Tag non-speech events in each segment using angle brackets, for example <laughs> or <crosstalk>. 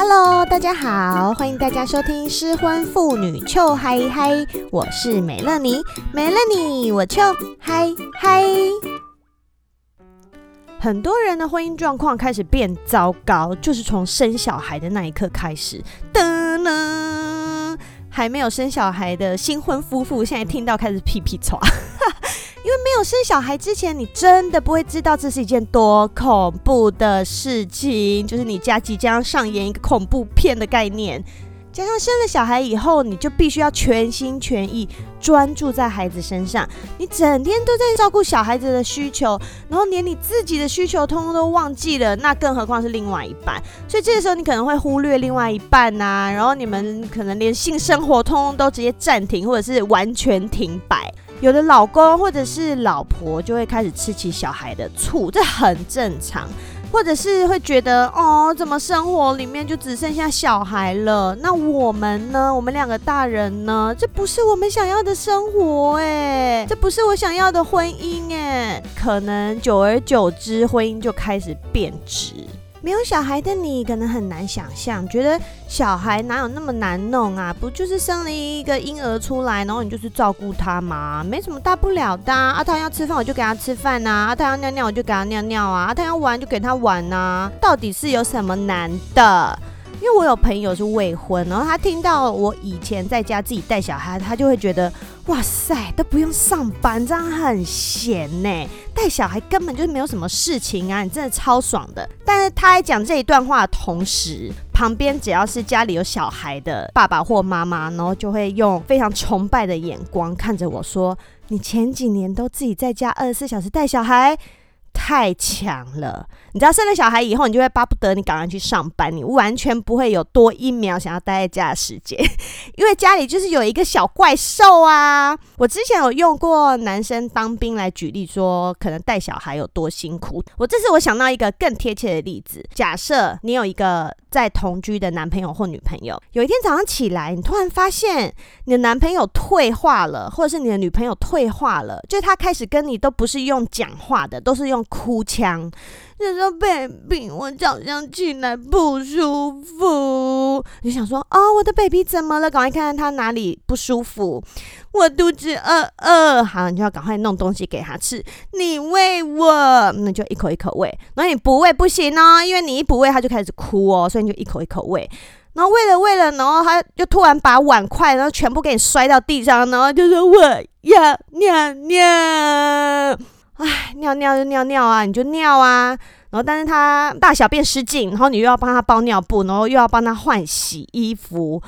Hello，大家好，欢迎大家收听失婚妇女秋嗨嗨，我是美乐妮，没了你我秋嗨嗨。很多人的婚姻状况开始变糟糕，就是从生小孩的那一刻开始。噔噔，还没有生小孩的新婚夫妇，现在听到开始屁屁剉。因为没有生小孩之前，你真的不会知道这是一件多恐怖的事情，就是你家即将上演一个恐怖片的概念。加上生了小孩以后，你就必须要全心全意专注在孩子身上，你整天都在照顾小孩子的需求，然后连你自己的需求通通都忘记了，那更何况是另外一半。所以这个时候你可能会忽略另外一半呐、然后你们可能连性生活通通都直接暂停，或者是完全停摆。有的老公或者是老婆就会开始吃起小孩的醋，这很正常。或者是会觉得，哦，怎么生活里面就只剩下小孩了？那我们呢？我们两个大人呢？这不是我们想要的生活诶，这不是我想要的婚姻诶。可能久而久之，婚姻就开始变质。没有小孩的你可能很难想象，觉得小孩哪有那么难弄啊？不就是生了一个婴儿出来，然后你就是照顾他吗？没什么大不了的啊。他要吃饭我就给他吃饭，啊，他要尿尿我就给他尿尿啊，他要玩就给他玩呐。到底是有什么难的？因为我有朋友是未婚，然后他听到我以前在家自己带小孩，他就会觉得，哇塞，都不用上班，这样很闲呢。带小孩根本就是没有什么事情啊，你真的超爽的。但是他在讲这一段话的同时，旁边只要是家里有小孩的爸爸或妈妈，然后就会用非常崇拜的眼光看着我说：“你前几年都自己在家二十四小时带小孩。”太强了！你知道生了小孩以后，你就会巴不得你赶快去上班，你完全不会有多一秒想要待在家的时间，<laughs> 因为家里就是有一个小怪兽啊！我之前有用过男生当兵来举例，说可能带小孩有多辛苦。我这次我想到一个更贴切的例子，假设你有一个在同居的男朋友或女朋友，有一天早上起来，你突然发现你的男朋友退化了，或者是你的女朋友退化了，就他开始跟你都不是用讲话的，都是用哭腔，就说 baby，我早上起来不舒服，你想说哦，我的 baby 怎么了？赶快看看他哪里不舒服。我肚子饿饿，好，你就要赶快弄东西给他吃。你喂我，那就一口一口喂。然后你不喂不行哦，因为你一不喂他就开始哭哦，所以你就一口一口喂。然后喂了喂了，然后他就突然把碗筷然后全部给你摔到地上，然后就说我要尿尿。唉，尿尿就尿尿啊，你就尿啊。然后，但是他大小便失禁，然后你又要帮他包尿布，然后又要帮他换洗衣服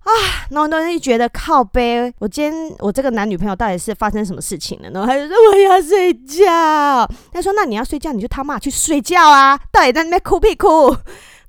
啊。然后都会觉得靠北，我今天我这个男女朋友到底是发生什么事情了？然后他就说我要睡觉。他说那你要睡觉，你就他妈去睡觉啊！到底在那边哭屁哭？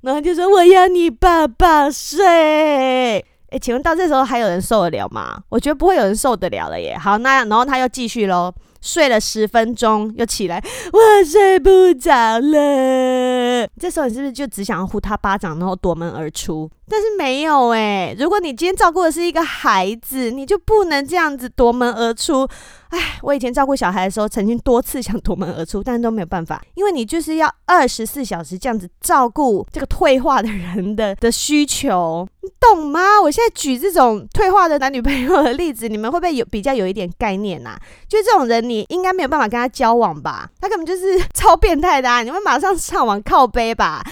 然后就说我要你抱抱睡。哎，请问到这时候还有人受得了吗？我觉得不会有人受得了了耶。好，那然后他又继续喽。睡了十分钟，又起来，我睡不着了。这时候你是不是就只想要呼他巴掌，然后夺门而出？但是没有诶，如果你今天照顾的是一个孩子，你就不能这样子夺门而出。唉，我以前照顾小孩的时候，曾经多次想夺门而出，但是都没有办法，因为你就是要二十四小时这样子照顾这个退化的人的 <laughs> 的需求，你懂吗？我现在举这种退化的男女朋友的例子，你们会不会有比较有一点概念啊？就这种人，你应该没有办法跟他交往吧？他根本就是 <laughs> 超变态的啊！你们马上上网靠背吧。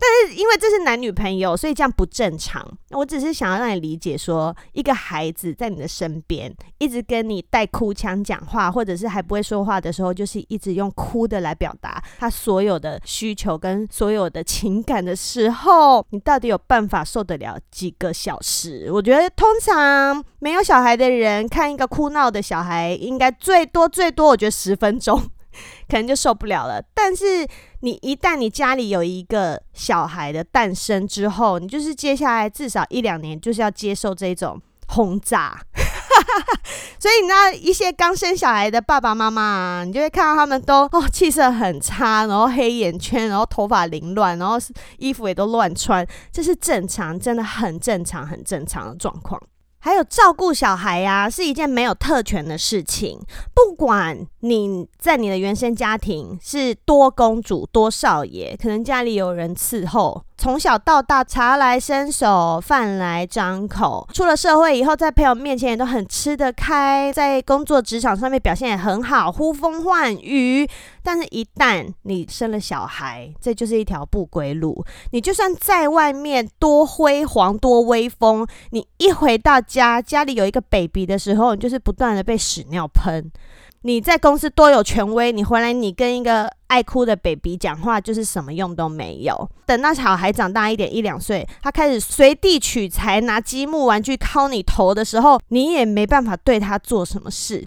但是因为这是男女朋友，所以这样不正常。我只是想要让你理解说，一个孩子在你的身边，一直跟你带哭腔讲话，或者是还不会说话的时候，就是一直用哭的来表达他所有的需求跟所有的情感的时候，你到底有办法受得了几个小时？我觉得通常没有小孩的人看一个哭闹的小孩，应该最多最多，我觉得十分钟。可能就受不了了，但是你一旦你家里有一个小孩的诞生之后，你就是接下来至少一两年就是要接受这种轰炸，<laughs> 所以你知道一些刚生小孩的爸爸妈妈啊，你就会看到他们都哦气色很差，然后黑眼圈，然后头发凌乱，然后衣服也都乱穿，这是正常，真的很正常，很正常的状况。还有照顾小孩呀、是一件没有特权的事情。不管你在你的原生家庭是多公主多少爷，可能家里有人伺候，从小到大茶来伸手，饭来张口。出了社会以后，在朋友面前也都很吃得开，在工作职场上面表现也很好，呼风唤雨。但是，一旦你生了小孩，这就是一条不归路。你就算在外面多辉煌、多威风，你一回到家，家里有一个 baby 的时候，你就是不断的被屎尿喷。你在公司多有权威，你回来你跟一个爱哭的 baby 讲话，就是什么用都没有。等到小孩长大一点，一两岁，他开始随地取材，拿积木玩具敲你头的时候，你也没办法对他做什么事。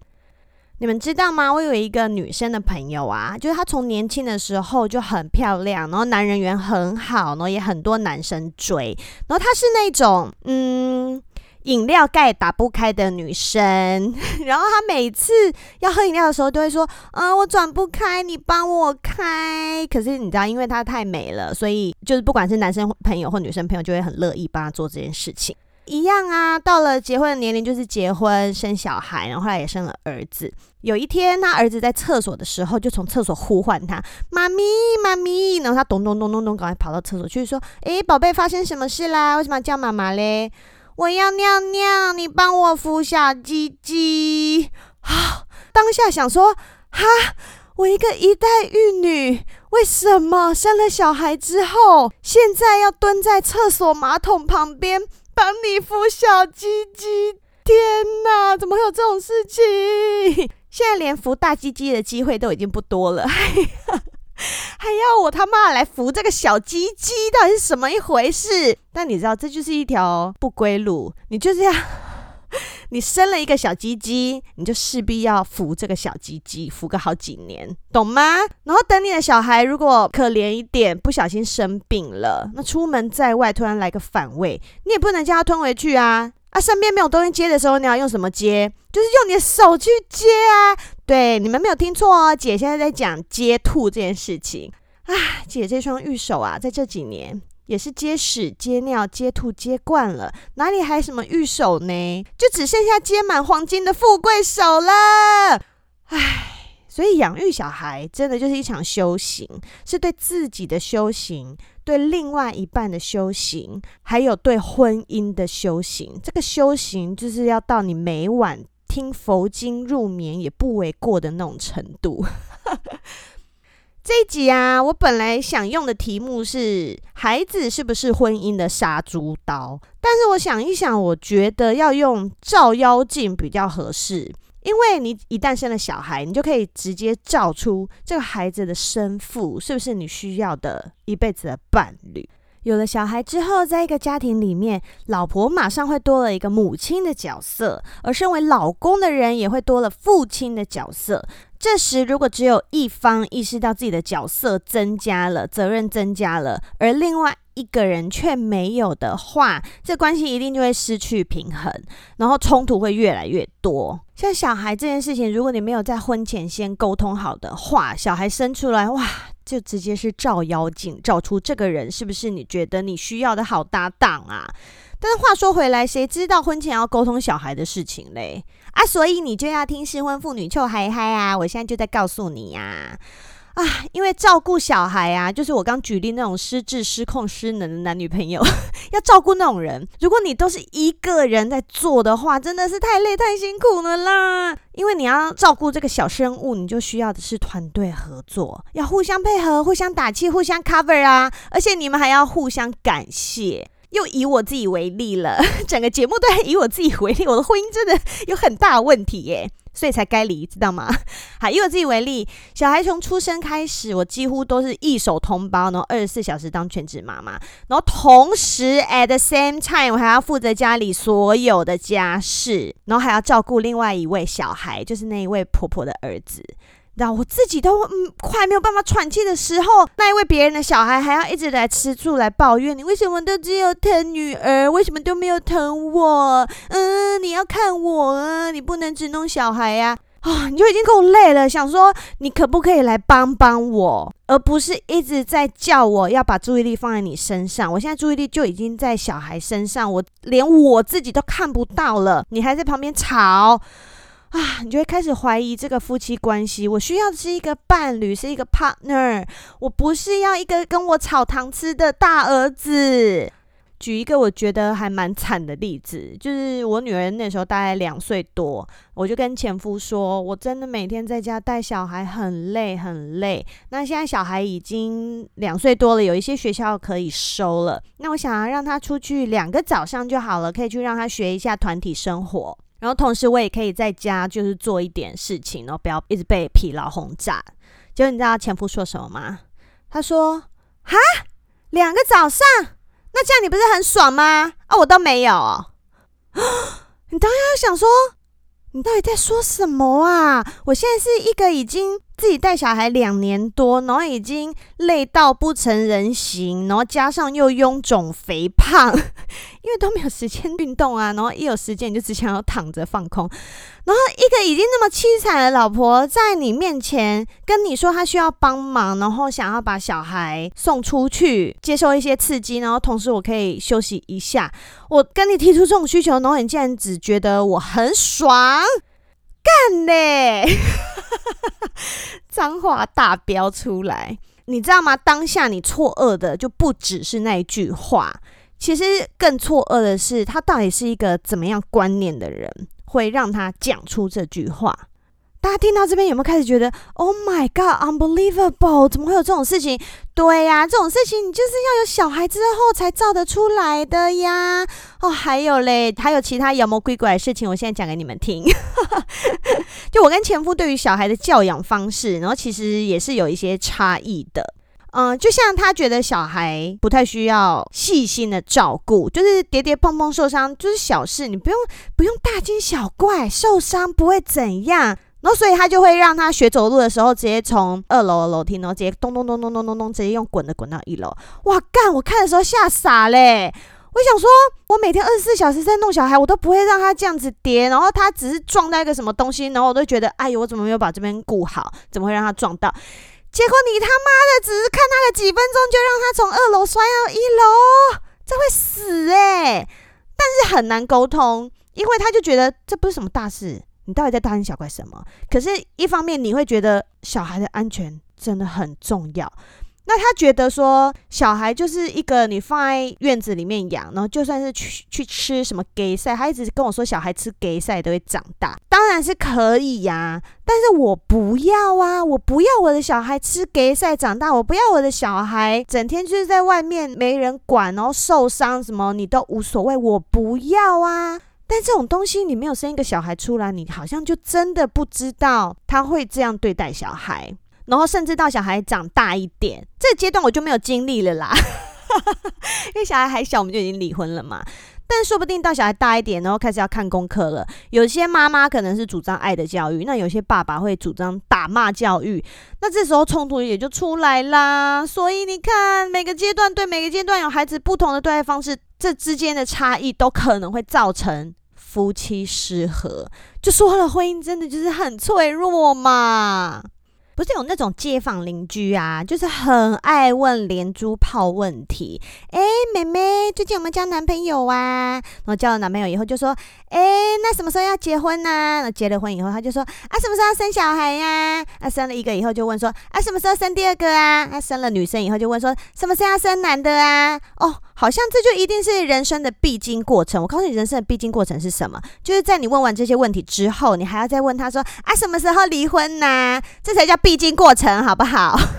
你们知道吗？我有一个女生的朋友啊，就是她从年轻的时候就很漂亮，然后男人缘很好，然后也很多男生追，然后她是那种嗯。饮料盖打不开的女生，<laughs> 然后她每次要喝饮料的时候都会说：“嗯、呃，我转不开，你帮我开。”可是你知道，因为她太美了，所以就是不管是男生朋友或女生朋友，就会很乐意帮她做这件事情。一样啊，到了结婚的年龄，就是结婚生小孩，然后后来也生了儿子。有一天，他儿子在厕所的时候，就从厕所呼唤他：“妈咪，妈咪！”然后他咚咚咚咚咚，赶快跑到厕所去说：“诶，宝贝，发生什么事啦？为什么要叫妈妈嘞？”我要尿尿，你帮我扶小鸡鸡。<gasps> 啊！当下想说，哈，我一个一代玉女，为什么生了小孩之后，现在要蹲在厕所马桶旁边帮你扶小鸡鸡？天哪，怎么会有这种事情？现在连扶大鸡鸡的机会都已经不多了。<laughs> 还要我他妈来扶这个小鸡鸡，到底是什么一回事？但你知道，这就是一条不归路。你就这样，你生了一个小鸡鸡，你就势必要扶这个小鸡鸡，扶个好几年，懂吗？然后等你的小孩如果可怜一点，不小心生病了，那出门在外突然来个反胃，你也不能叫他吞回去啊。啊，身边没有东西接的时候，你要用什么接？就是用你的手去接啊！对，你们没有听错哦，姐现在在讲接吐这件事情。啊，姐这双玉手啊，在这几年也是接屎、接尿、接吐接惯了，哪里还什么玉手呢？就只剩下接满黄金的富贵手了。唉。所以养育小孩真的就是一场修行，是对自己的修行，对另外一半的修行，还有对婚姻的修行。这个修行就是要到你每晚听佛经入眠也不为过的那种程度。这一集啊，我本来想用的题目是“孩子是不是婚姻的杀猪刀”，但是我想一想，我觉得要用“照妖镜”比较合适。因为你一旦生了小孩，你就可以直接照出这个孩子的生父是不是你需要的一辈子的伴侣。有了小孩之后，在一个家庭里面，老婆马上会多了一个母亲的角色，而身为老公的人也会多了父亲的角色。这时，如果只有一方意识到自己的角色增加了，责任增加了，而另外一个人却没有的话，这关系一定就会失去平衡，然后冲突会越来越多。像小孩这件事情，如果你没有在婚前先沟通好的话，小孩生出来，哇，就直接是照妖镜，照出这个人是不是你觉得你需要的好搭档啊？但是话说回来，谁知道婚前要沟通小孩的事情嘞？啊，所以你就要听失婚妇女臭嗨嗨啊！我现在就在告诉你啊。啊，因为照顾小孩啊，就是我刚举例那种失智、失控、失能的男女朋友，<laughs> 要照顾那种人。如果你都是一个人在做的话，真的是太累、太辛苦了啦。因为你要照顾这个小生物，你就需要的是团队合作，要互相配合、互相打气、互相 cover 啊，而且你们还要互相感谢。又以我自己为例了，<laughs> 整个节目都还以我自己为例，我的婚姻真的有很大问题耶。所以才该离，知道吗？<laughs> 好，以我自己为例，小孩从出生开始，我几乎都是一手通包，然后二十四小时当全职妈妈，然后同时 at the same time 我还要负责家里所有的家事，然后还要照顾另外一位小孩，就是那一位婆婆的儿子。然后我自己都嗯快没有办法喘气的时候，那一位别人的小孩还要一直来吃醋来抱怨你为什么都只有疼女儿，为什么都没有疼我？嗯，你要看我啊，你不能只弄小孩呀！啊，你就已经够累了，想说你可不可以来帮帮我，而不是一直在叫我要把注意力放在你身上。我现在注意力就已经在小孩身上，我连我自己都看不到了，你还在旁边吵。啊，你就会开始怀疑这个夫妻关系。我需要的是一个伴侣，是一个 partner，我不是要一个跟我炒糖吃的大儿子。举一个我觉得还蛮惨的例子，就是我女儿那时候大概两岁多，我就跟前夫说，我真的每天在家带小孩很累很累。那现在小孩已经两岁多了，有一些学校可以收了，那我想要让他出去两个早上就好了，可以去让他学一下团体生活，然后同时我也可以在家就是做一点事情，然后不要一直被疲劳轰炸。结果你知道前夫说什么吗？他说：“哈，两个早上。”那这样你不是很爽吗？啊，我都没有。<gasps> 你当然要想说，你到底在说什么啊？我现在是一个已经自己带小孩两年多，然后已经累到不成人形，然后加上又臃肿肥胖，<laughs> 因为都没有时间运动啊，然后一有时间你就只想要躺着放空。然后一个已经那么凄惨的老婆在你面前跟你说她需要帮忙，然后想要把小孩送出去接受一些刺激，然后同时我可以休息一下。我跟你提出这种需求，然后你竟然只觉得我很爽，干嘞！<laughs> 脏话大飙出来，你知道吗？当下你错愕的就不只是那一句话，其实更错愕的是他到底是一个怎么样观念的人。会让他讲出这句话。大家听到这边有没有开始觉得 “Oh my God, unbelievable！” 怎么会有这种事情？对呀，这种事情你就是要有小孩之后才造得出来的呀。哦，还有嘞，还有其他妖魔鬼怪的事情，我现在讲给你们听。<laughs> 就我跟前夫对于小孩的教养方式，然后其实也是有一些差异的。嗯，就像他觉得小孩不太需要细心的照顾，就是跌跌碰碰受伤就是小事，你不用不用大惊小怪，受伤不会怎样。然后所以他就会让他学走路的时候，直接从二楼的楼梯，然后直接咚咚咚咚咚咚咚，直接用滚的滚到一楼。哇干！我看的时候吓傻嘞！我想说，我每天二十四小时在弄小孩，我都不会让他这样子跌，然后他只是撞到一个什么东西，然后我都觉得，哎呦，我怎么没有把这边顾好？怎么会让他撞到？结果你他妈的只是看他个几分钟，就让他从二楼摔到一楼，这会死诶、但是很难沟通，因为他就觉得这不是什么大事，你到底在大惊小怪什么？可是，一方面你会觉得小孩的安全真的很重要。那他觉得说，小孩就是一个你放在院子里面养，然后就算是去去吃什么给赛，他一直跟我说，小孩吃给赛都会长大，当然是可以呀、但是我不要啊，我不要我的小孩吃给赛长大，我不要我的小孩整天就是在外面没人管，然后受伤什么你都无所谓，我不要啊。但这种东西你没有生一个小孩出来，你好像就真的不知道他会这样对待小孩。然后甚至到小孩长大一点，这阶段我就没有经历了啦，<laughs> 因为小孩还小，我们就已经离婚了嘛。但说不定到小孩大一点，然后开始要看功课了。有些妈妈可能是主张爱的教育，那有些爸爸会主张打骂教育，那这时候冲突也就出来啦。所以你看，每个阶段对每个阶段有孩子不同的对待方式，这之间的差异都可能会造成夫妻失和。就说了，婚姻真的就是很脆弱嘛。不是有那种街坊邻居啊，就是很爱问连珠炮问题。哎，妹妹，最近有没有交男朋友啊？然后交了男朋友以后就说，哎，那什么时候要结婚呢？那结了婚以后，他就说，啊，什么时候要生小孩呀？啊，生了一个以后就问说，啊，什么时候生第二个啊？啊，生了女生以后就问说，什么时候要生男的啊？哦。好像这就一定是人生的必经过程。我告诉你，人生的必经过程是什么？就是在你问完这些问题之后，你还要再问他说：“啊，什么时候离婚呢？”这才叫必经过程，好不好？<laughs>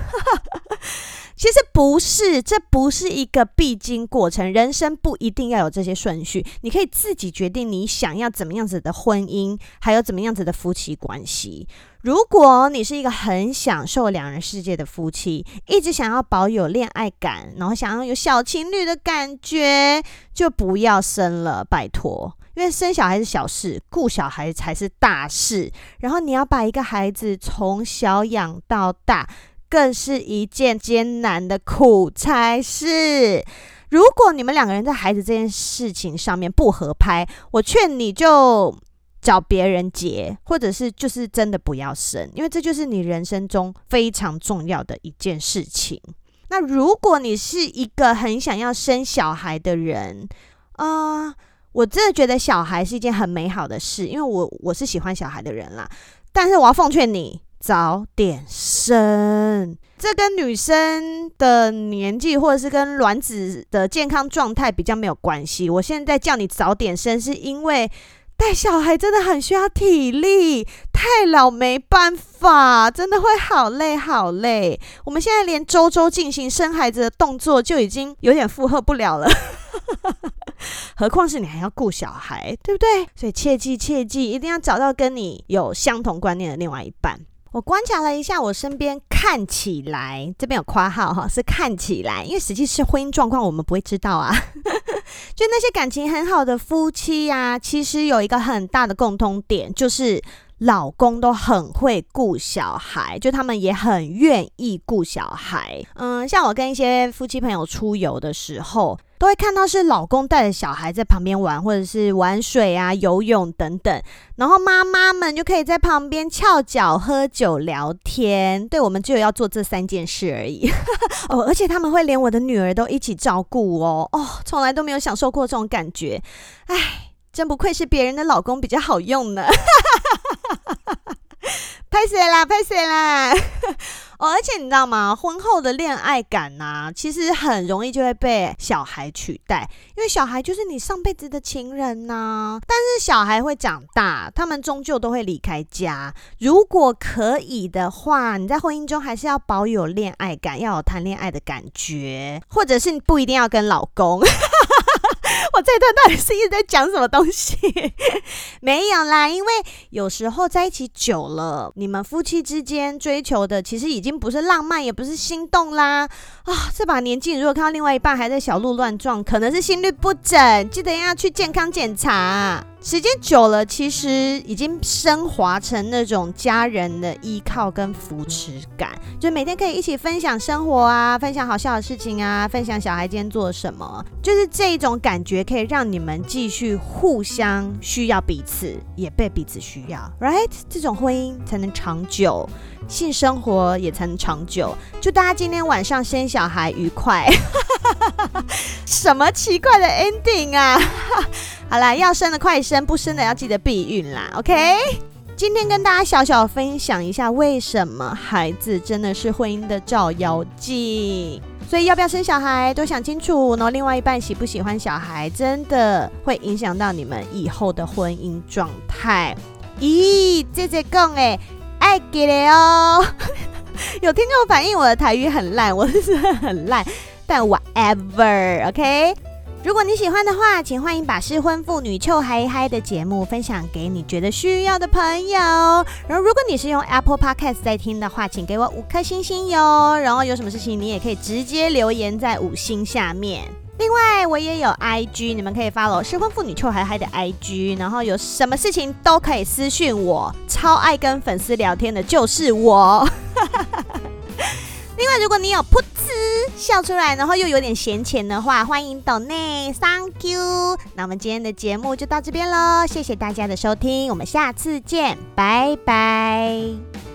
其实不是，这不是一个必经过程。人生不一定要有这些顺序，你可以自己决定你想要怎么样子的婚姻，还有怎么样子的夫妻关系。如果你是一个很享受两人世界的夫妻，一直想要保有恋爱感，然后想要有小情侣的感觉，就不要生了，拜托。因为生小孩是小事，顾小孩才是大事。然后你要把一个孩子从小养到大。更是一件艰难的苦差事。如果你们两个人在孩子这件事情上面不合拍，我劝你就找别人结，或者是就是真的不要生，因为这就是你人生中非常重要的一件事情。那如果你是一个很想要生小孩的人，啊、我真的觉得小孩是一件很美好的事，因为我我是喜欢小孩的人啦。但是我要奉劝你早点生，这跟女生的年纪或者是跟卵子的健康状态比较没有关系。我现在叫你早点生，是因为带小孩真的很需要体力，太老没办法，真的会好累好累。我们现在连周周进行生孩子的动作就已经有点负荷不了了。<laughs> 何况是你还要顾小孩，对不对？所以切记切记，一定要找到跟你有相同观念的另外一半。我观察了一下我身边，看起来这边有括号哈，是看起来，因为实际是婚姻状况，我们不会知道啊。<laughs> 就那些感情很好的夫妻呀、其实有一个很大的共通点，就是。老公都很会顾小孩，就他们也很愿意顾小孩。嗯，像我跟一些夫妻朋友出游的时候，都会看到是老公带着小孩在旁边玩，或者是玩水啊、游泳等等，然后妈妈们就可以在旁边翘脚、喝酒、聊天。对，我们只有要做这三件事而已。<laughs> 哦，而且他们会连我的女儿都一起照顾哦。哦，从来都没有享受过这种感觉。哎，真不愧是别人的老公比较好用呢。<laughs> 拍谁啦？拍谁啦？哦，而且你知道吗？婚后的恋爱感呐、其实很容易就会被小孩取代，因为小孩就是你上辈子的情人呐、但是小孩会长大，他们终究都会离开家。如果可以的话，你在婚姻中还是要保有恋爱感，要有谈恋爱的感觉，或者是你不一定要跟老公。我这段到底是一直在讲什么东西？<laughs> 没有啦，因为有时候在一起久了，你们夫妻之间追求的其实已经不是浪漫，也不是心动啦。啊、这把年纪，如果看到另外一半还在小鹿乱撞，可能是心率不整，记得要去健康检查。时间久了，其实已经升华成那种家人的依靠跟扶持感，就每天可以一起分享生活啊，分享好笑的事情啊，分享小孩今天做什么，就是这一种感觉可以让你们继续互相需要彼此，也被彼此需要，right？这种婚姻才能长久，性生活也才能长久。祝大家今天晚上生小孩愉快。<laughs> 什么奇怪的 ending 啊！<laughs> 好啦，要生的快生，不生的要记得避孕啦。OK，今天跟大家小小分享一下，为什么孩子真的是婚姻的照妖镜。所以要不要生小孩都想清楚，然后另外一半喜不喜欢小孩，真的会影响到你们以后的婚姻状态。咦，这这讲诶，爱给了哦。<laughs> 有听众反映我的台语很烂，我是很烂。但 whatever，OK？如果你喜欢的话，请欢迎把失婚妇女秋嗨嗨的节目分享给你觉得需要的朋友。然后，如果你是用 Apple Podcast 在听的话，请给我五颗星星哟。然后，有什么事情你也可以直接留言在五星下面。另外，我也有 IG，你们可以 follow 失婚妇女秋嗨嗨的 IG。然后，有什么事情都可以私讯我，超爱跟粉丝聊天的就是我。<laughs> 另外，如果你有噗嗤笑出来，然后又有点闲钱的话，欢迎抖内，Thank you。那我们今天的节目就到这边喽，谢谢大家的收听，我们下次见，拜拜。